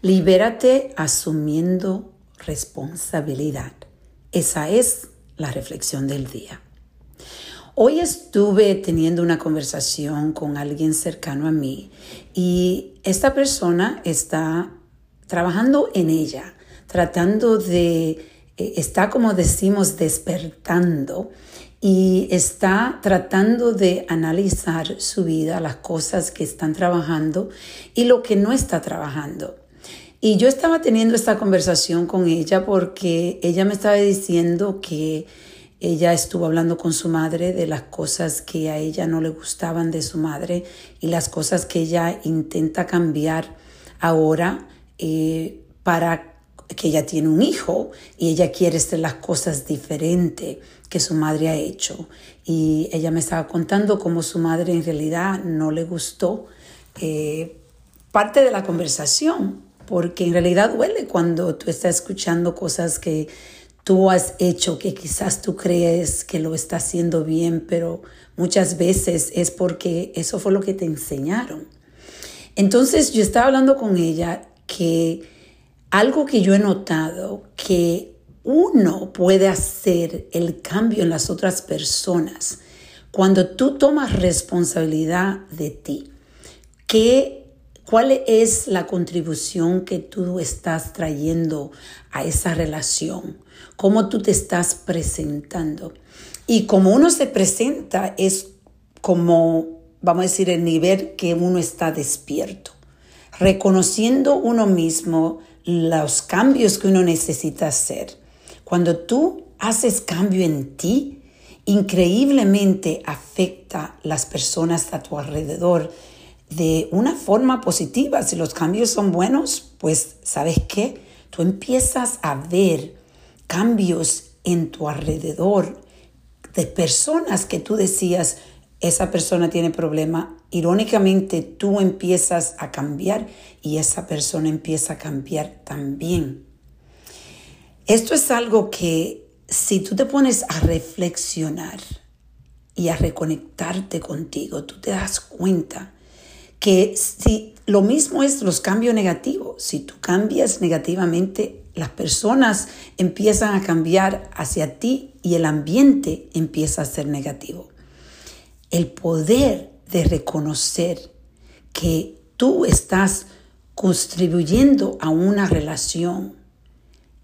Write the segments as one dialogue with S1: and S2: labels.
S1: Libérate asumiendo responsabilidad. Esa es la reflexión del día. Hoy estuve teniendo una conversación con alguien cercano a mí y esta persona está trabajando en ella, tratando de, eh, está como decimos, despertando y está tratando de analizar su vida, las cosas que están trabajando y lo que no está trabajando. Y yo estaba teniendo esta conversación con ella porque ella me estaba diciendo que ella estuvo hablando con su madre de las cosas que a ella no le gustaban de su madre y las cosas que ella intenta cambiar ahora eh, para que ella tiene un hijo y ella quiere hacer las cosas diferentes que su madre ha hecho. Y ella me estaba contando cómo su madre en realidad no le gustó eh, parte de la conversación, porque en realidad duele cuando tú estás escuchando cosas que tú has hecho que quizás tú crees que lo está haciendo bien, pero muchas veces es porque eso fue lo que te enseñaron. Entonces yo estaba hablando con ella que algo que yo he notado que uno puede hacer el cambio en las otras personas cuando tú tomas responsabilidad de ti. ¿Qué ¿Cuál es la contribución que tú estás trayendo a esa relación? ¿Cómo tú te estás presentando? Y como uno se presenta es como, vamos a decir, el nivel que uno está despierto, reconociendo uno mismo los cambios que uno necesita hacer. Cuando tú haces cambio en ti, increíblemente afecta las personas a tu alrededor de una forma positiva. Si los cambios son buenos, pues sabes qué, tú empiezas a ver cambios en tu alrededor de personas que tú decías, esa persona tiene problema. Irónicamente, tú empiezas a cambiar y esa persona empieza a cambiar también. Esto es algo que si tú te pones a reflexionar y a reconectarte contigo, tú te das cuenta que si lo mismo es los cambios negativos, si tú cambias negativamente, las personas empiezan a cambiar hacia ti y el ambiente empieza a ser negativo. El poder de reconocer que tú estás contribuyendo a una relación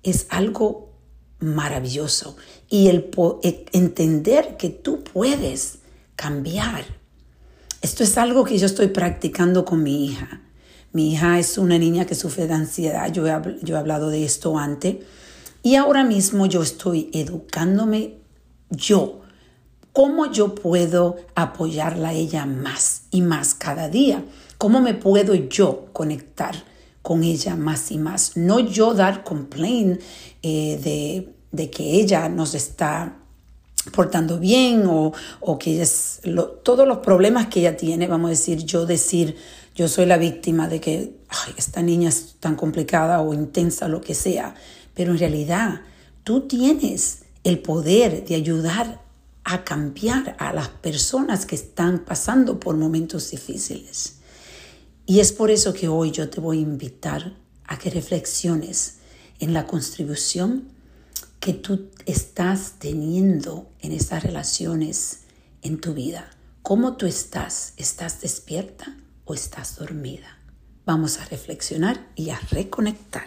S1: es algo maravilloso y el entender que tú puedes cambiar esto es algo que yo estoy practicando con mi hija. Mi hija es una niña que sufre de ansiedad, yo he, yo he hablado de esto antes, y ahora mismo yo estoy educándome yo, cómo yo puedo apoyarla a ella más y más cada día, cómo me puedo yo conectar con ella más y más, no yo dar complaint eh, de, de que ella nos está portando bien o, que es todos los problemas que ella tiene, vamos a decir, yo decir, yo soy la víctima de que esta niña es tan complicada o intensa, lo que sea, pero en realidad tú tienes el poder de ayudar a cambiar a las personas que están pasando por momentos difíciles. Y es por eso que hoy yo te voy a invitar a que reflexiones en la contribución que tú estás teniendo en esas relaciones en tu vida. ¿Cómo tú estás? ¿Estás despierta o estás dormida? Vamos a reflexionar y a reconectar.